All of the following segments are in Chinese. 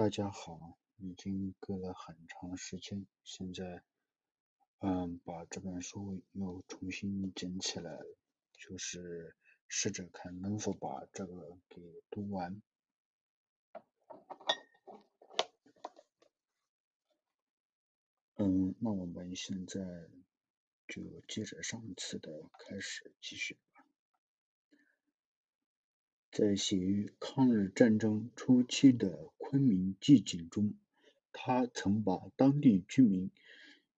大家好，已经隔了很长时间，现在嗯把这本书又重新捡起来，就是试着看能否把这个给读完。嗯，那我们现在就接着上次的开始继续吧。在写于抗日战争初期的昆明寂景中，他曾把当地居民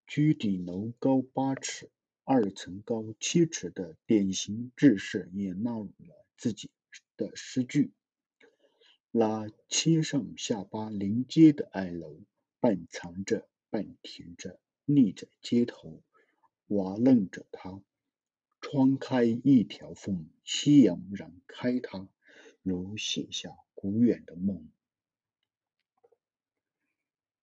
居顶楼高八尺、二层高七尺的典型制式也纳入了自己的诗句。那七上下八临街的矮楼，半藏着，半填着，立在街头，瓦楞着它。窗开一条缝，夕阳染开它。如写下古远的梦，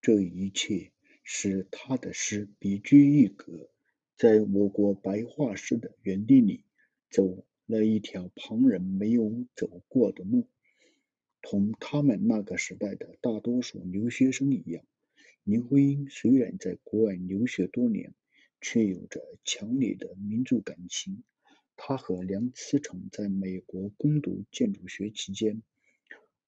这一切使他的诗别具一格，在我国白话诗的园地里走了一条旁人没有走过的路。同他们那个时代的大多数留学生一样，林徽因虽然在国外留学多年，却有着强烈的民族感情。他和梁思成在美国攻读建筑学期间，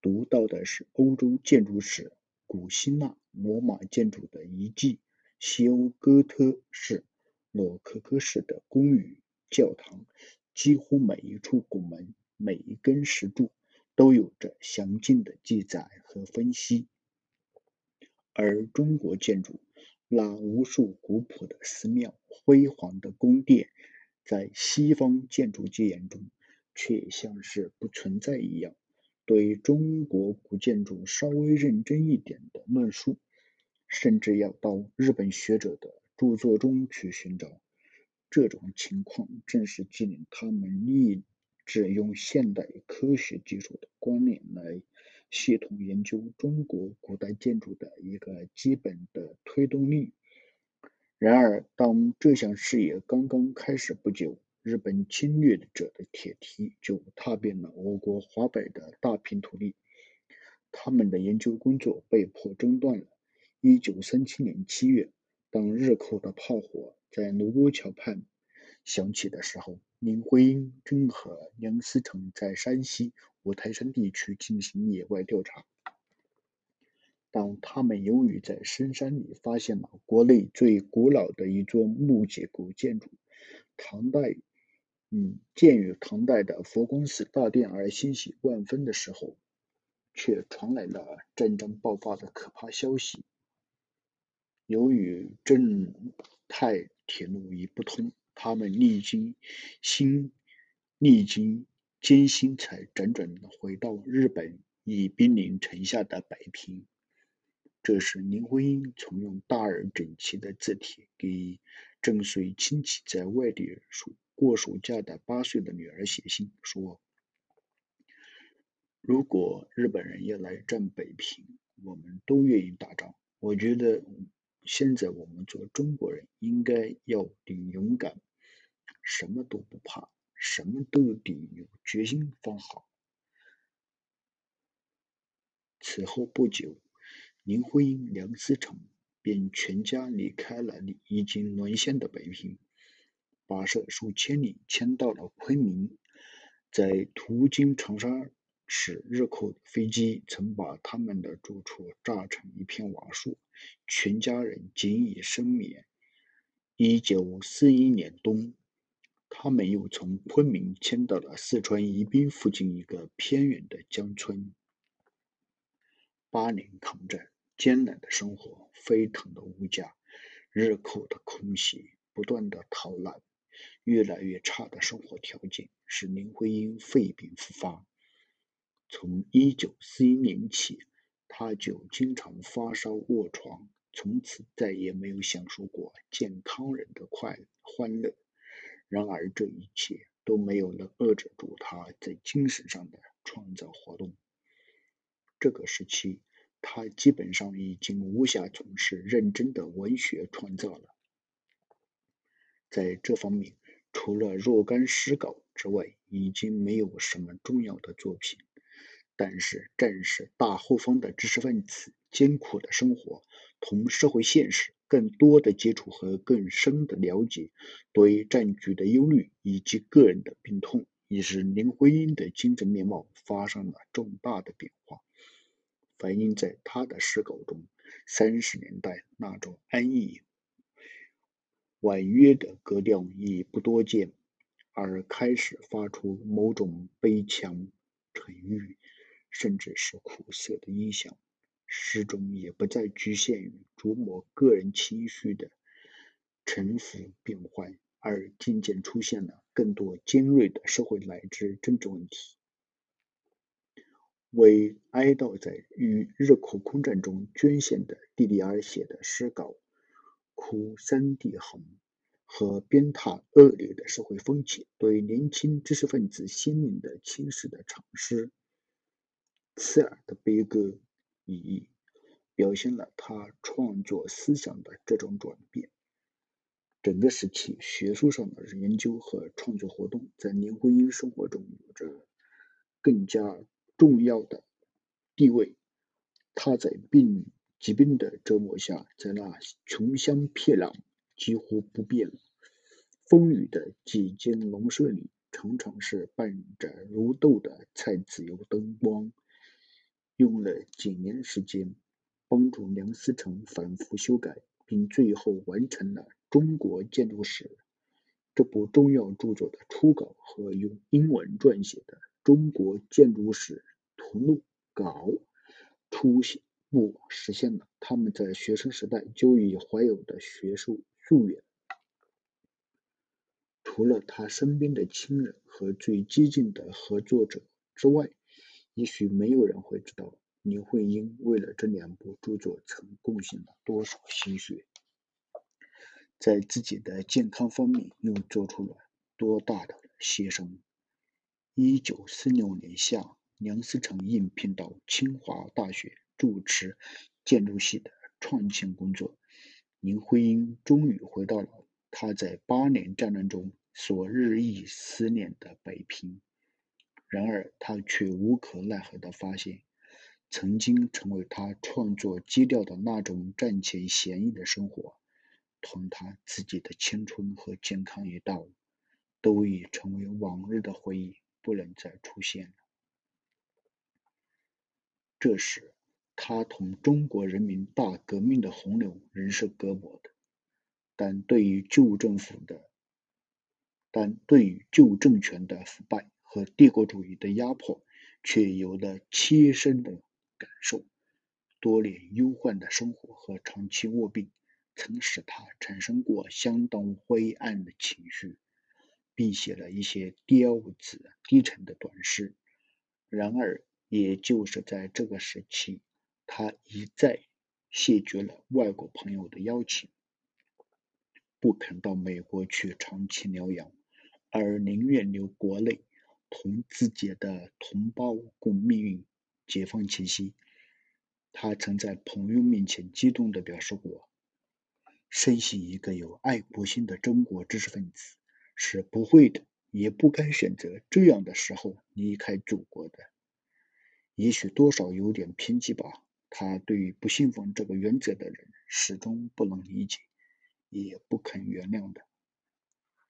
读到的是欧洲建筑史、古希腊、罗马建筑的遗迹、西欧哥特式、洛可可式的公寓、教堂，几乎每一处拱门、每一根石柱都有着详尽的记载和分析。而中国建筑，那无数古朴的寺庙、辉煌的宫殿。在西方建筑界眼中，却像是不存在一样。对中国古建筑稍微认真一点的论述，甚至要到日本学者的著作中去寻找。这种情况正是激令他们立志用现代科学技术的观念来系统研究中国古代建筑的一个基本的推动力。然而，当这项事业刚刚开始不久，日本侵略者的铁蹄就踏遍了我国华北的大片土地，他们的研究工作被迫中断了。一九三七年七月，当日寇的炮火在卢沟桥畔响起的时候，林徽因正和梁思成在山西五台山地区进行野外调查。当他们由于在深山里发现了国内最古老的一座木结构建筑——唐代，嗯，建于唐代的佛光寺大殿而欣喜万分的时候，却传来了战争爆发的可怕消息。由于正泰铁路已不通，他们历经辛历经艰辛，才辗转回到日本已兵临城下的北平。这时，林徽因曾用大而整齐的字体给正随亲戚在外地暑过暑假的八岁的女儿写信，说：“如果日本人要来占北平，我们都愿意打仗。我觉得现在我们做中国人应该要顶勇敢，什么都不怕，什么都顶有决心方好。”此后不久。林徽因、梁思成便全家离开了已经沦陷的北平，跋涉数千里，迁到了昆明。在途经长沙时，日寇的飞机曾把他们的住处炸成一片瓦砾，全家人仅以生免。一九四一年冬，他们又从昆明迁到了四川宜宾附近一个偏远的江村。八年抗战。艰难的生活，沸腾的物价，日寇的空袭，不断的逃难，越来越差的生活条件，使林徽因肺病复发。从一九四一年起，他就经常发烧卧床，从此再也没有享受过健康人的快欢乐。然而，这一切都没有能遏制住他在精神上的创造活动。这个时期。他基本上已经无暇从事认真的文学创造了。在这方面，除了若干诗稿之外，已经没有什么重要的作品。但是正是大后方的知识分子艰苦的生活，同社会现实更多的接触和更深的了解，对战局的忧虑以及个人的病痛，已使林徽因的精神面貌发生了重大的变化，反映在他的诗稿中。三十年代那种安逸婉约的格调已不多见，而开始发出某种悲强、沉郁，甚至是苦涩的音响。诗中也不再局限于琢磨个人情绪的沉浮变幻，而渐渐出现了更多尖锐的社会乃至政治问题。为哀悼在与日寇空战中捐献的弟弟而写的诗稿，《哭三地横》和鞭挞恶劣的社会风气对年轻知识分子心灵的侵蚀的长诗，《刺耳的悲歌》以表现了他创作思想的这种转变。整个时期，学术上的研究和创作活动在林徽因生活中有着更加。重要的地位，他在病疾病的折磨下，在那穷乡僻壤几乎不变风雨的几间农舍里，常常是伴着如豆的菜籽油灯光，用了几年时间，帮助梁思成反复修改，并最后完成了《中国建筑史》这部重要著作的初稿和用英文撰写的《中国建筑史》。图录稿初不实现了他们在学生时代就已怀有的学术夙愿。除了他身边的亲人和最激进的合作者之外，也许没有人会知道林徽因为了这两部著作曾贡献了多少心血，在自己的健康方面又做出了多大的牺牲。一九四六年夏。梁思成应聘到清华大学主持建筑系的创建工作，林徽因终于回到了他在八年战争中所日益思念的北平。然而，他却无可奈何地发现，曾经成为他创作基调的那种战前闲逸的生活，同他自己的青春和健康一道，都已成为往日的回忆，不能再出现了。这时，他同中国人民大革命的洪流仍是隔膜的，但对于旧政府的，但对于旧政权的腐败和帝国主义的压迫，却有了切身的感受。多年忧患的生活和长期卧病，曾使他产生过相当灰暗的情绪，并写了一些调子低沉的短诗。然而，也就是在这个时期，他一再谢绝了外国朋友的邀请，不肯到美国去长期疗养，而宁愿留国内，同自己的同胞共命运。解放前夕，他曾在朋友面前激动地表示过：“深信一个有爱国心的中国知识分子是不会的，也不该选择这样的时候离开祖国的。”也许多少有点偏激吧。他对于不信奉这个原则的人，始终不能理解，也不肯原谅的。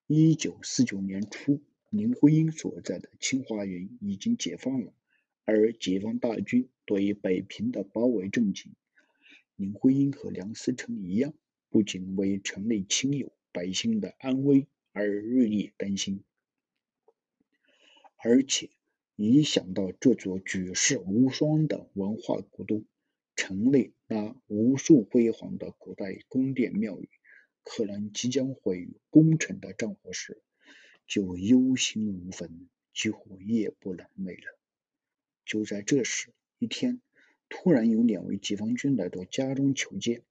一九四九年初，林徽因所在的清华园已经解放了，而解放大军对北平的包围正紧。林徽因和梁思成一样，不仅为城内亲友、百姓的安危而日夜担心，而且。一想到这座举世无双的文化古都，城内那无数辉煌的古代宫殿庙宇，可能即将毁于攻城的战火时，就忧心如焚，几乎夜不能寐了。就在这时，一天，突然有两位解放军来到家中求见，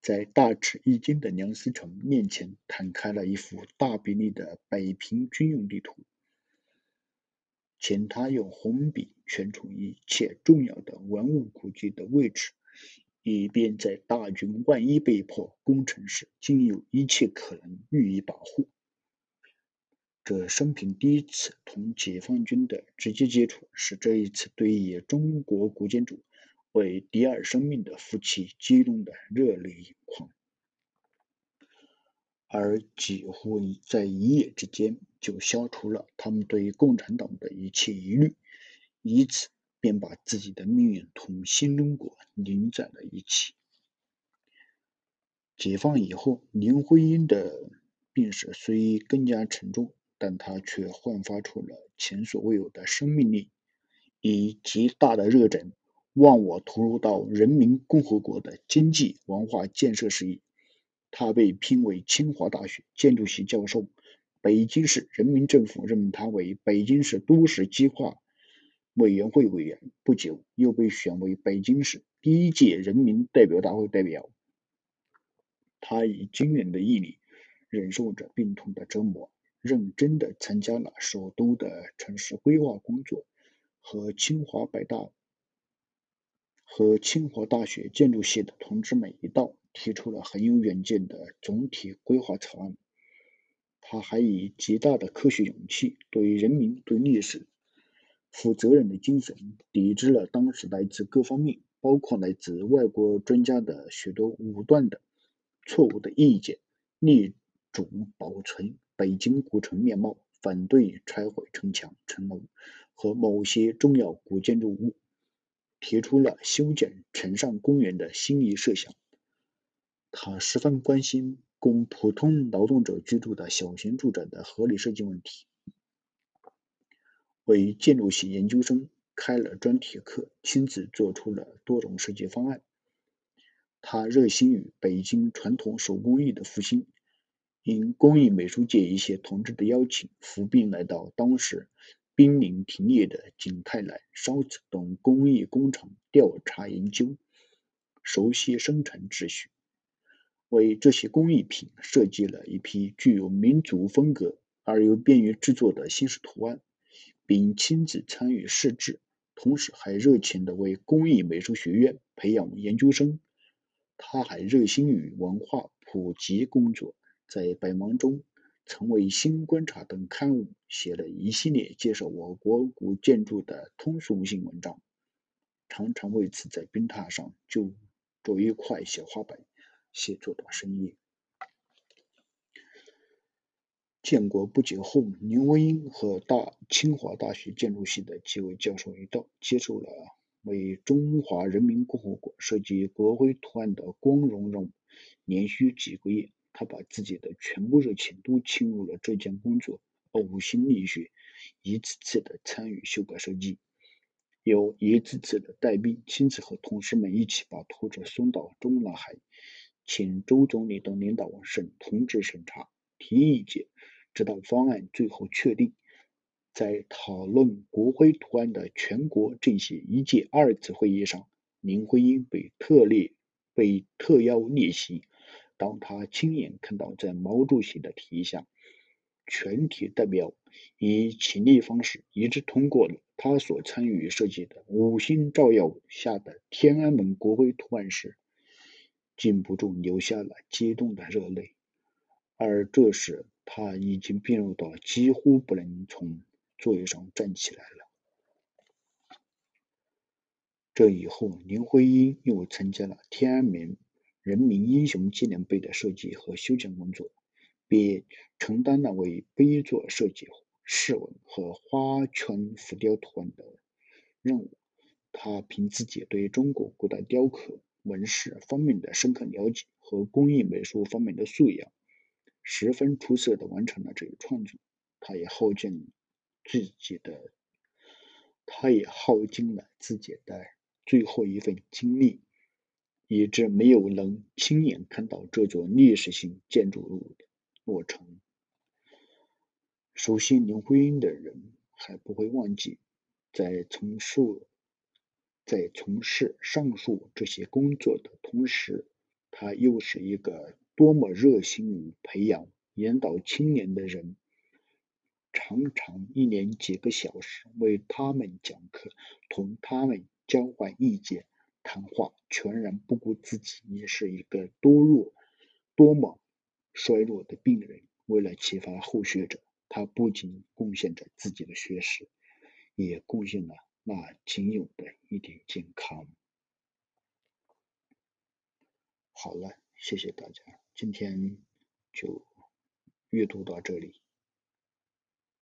在大吃一惊的梁思成面前摊开了一幅大比例的北平军用地图。请他用红笔圈出一切重要的文物古迹的位置，以便在大军万一被迫攻城时，尽有一切可能予以保护。这生平第一次同解放军的直接接触，使这一次对以中国古建筑为第二生命的夫妻激动的热泪盈眶。而几乎在一夜之间，就消除了他们对共产党的一切疑虑，以此便把自己的命运同新中国拧在了一起。解放以后，林徽因的病史虽更加沉重，但她却焕发出了前所未有的生命力，以极大的热忱，忘我投入到人民共和国的经济文化建设事业。他被聘为清华大学建筑系教授，北京市人民政府任命他为北京市都市计划委员会委员。不久，又被选为北京市第一届人民代表大会代表。他以惊人的毅力，忍受着病痛的折磨，认真地参加了首都的城市规划工作和清华北大和清华大学建筑系的同志们一道。提出了很有远见的总体规划草案。他还以极大的科学勇气，对人民、对历史负责任的精神，抵制了当时来自各方面，包括来自外国专家的许多武断的、错误的意见，力主保存北京古城面貌，反对拆毁城墙、城楼和某些重要古建筑物，提出了修建城上公园的新意设想。他十分关心供普通劳动者居住的小型住宅的合理设计问题，为建筑系研究生开了专题课，亲自做出了多种设计方案。他热心于北京传统手工艺的复兴，因工艺美术界一些同志的邀请，伏兵来到当时濒临停业的景泰来、烧瓷等工艺工厂调查研究，熟悉生产秩序。为这些工艺品设计了一批具有民族风格而又便于制作的新式图案，并亲自参与试制，同时还热情地为工艺美术学院培养研究生。他还热心于文化普及工作，在百忙中曾为《新观察》等刊物写了一系列介绍我国古建筑的通俗性文章，常常为此在冰榻上就着一块小花板。写作到深夜。建国不久后，林徽因和大清华大学建筑系的几位教授一道，接受了为中华人民共和国设计国徽图案的光荣任务。连续几个月，他把自己的全部热情都倾入了这件工作，呕心沥血，一次次的参与修改设计，又一次次的带兵，亲自和同事们一起把图纸送到中南海。请周总理等领导审同志审查、提意见，直到方案最后确定。在讨论国徽图案的全国政协一届二次会议上，林徽因被特列被特邀列席。当他亲眼看到在毛主席的提议下，全体代表以起立方式一致通过了他所参与设计的五星照耀下的天安门国徽图案时，禁不住流下了激动的热泪，而这时他已经病入到几乎不能从座位上站起来了。这以后，林徽因又参加了天安门人民英雄纪念碑的设计和修建工作，并承担了为碑座设计饰文和花圈浮雕图案的任务。他凭自己对中国古代雕刻。纹饰方面的深刻了解和工艺美术方面的素养，十分出色地完成了这一创作。他也耗尽自己的，他也耗尽了自己的最后一份精力，以致没有能亲眼看到这座历史性建筑物落成。熟悉林徽因的人还不会忘记，在从事。在从事上述这些工作的同时，他又是一个多么热心于培养、引导青年的人。常常一连几个小时为他们讲课，同他们交换意见、谈话，全然不顾自己也是一个多弱、多么衰弱的病人。为了启发后学者，他不仅贡献着自己的学识，也贡献了那仅有的一点健康。好了，谢谢大家，今天就阅读到这里。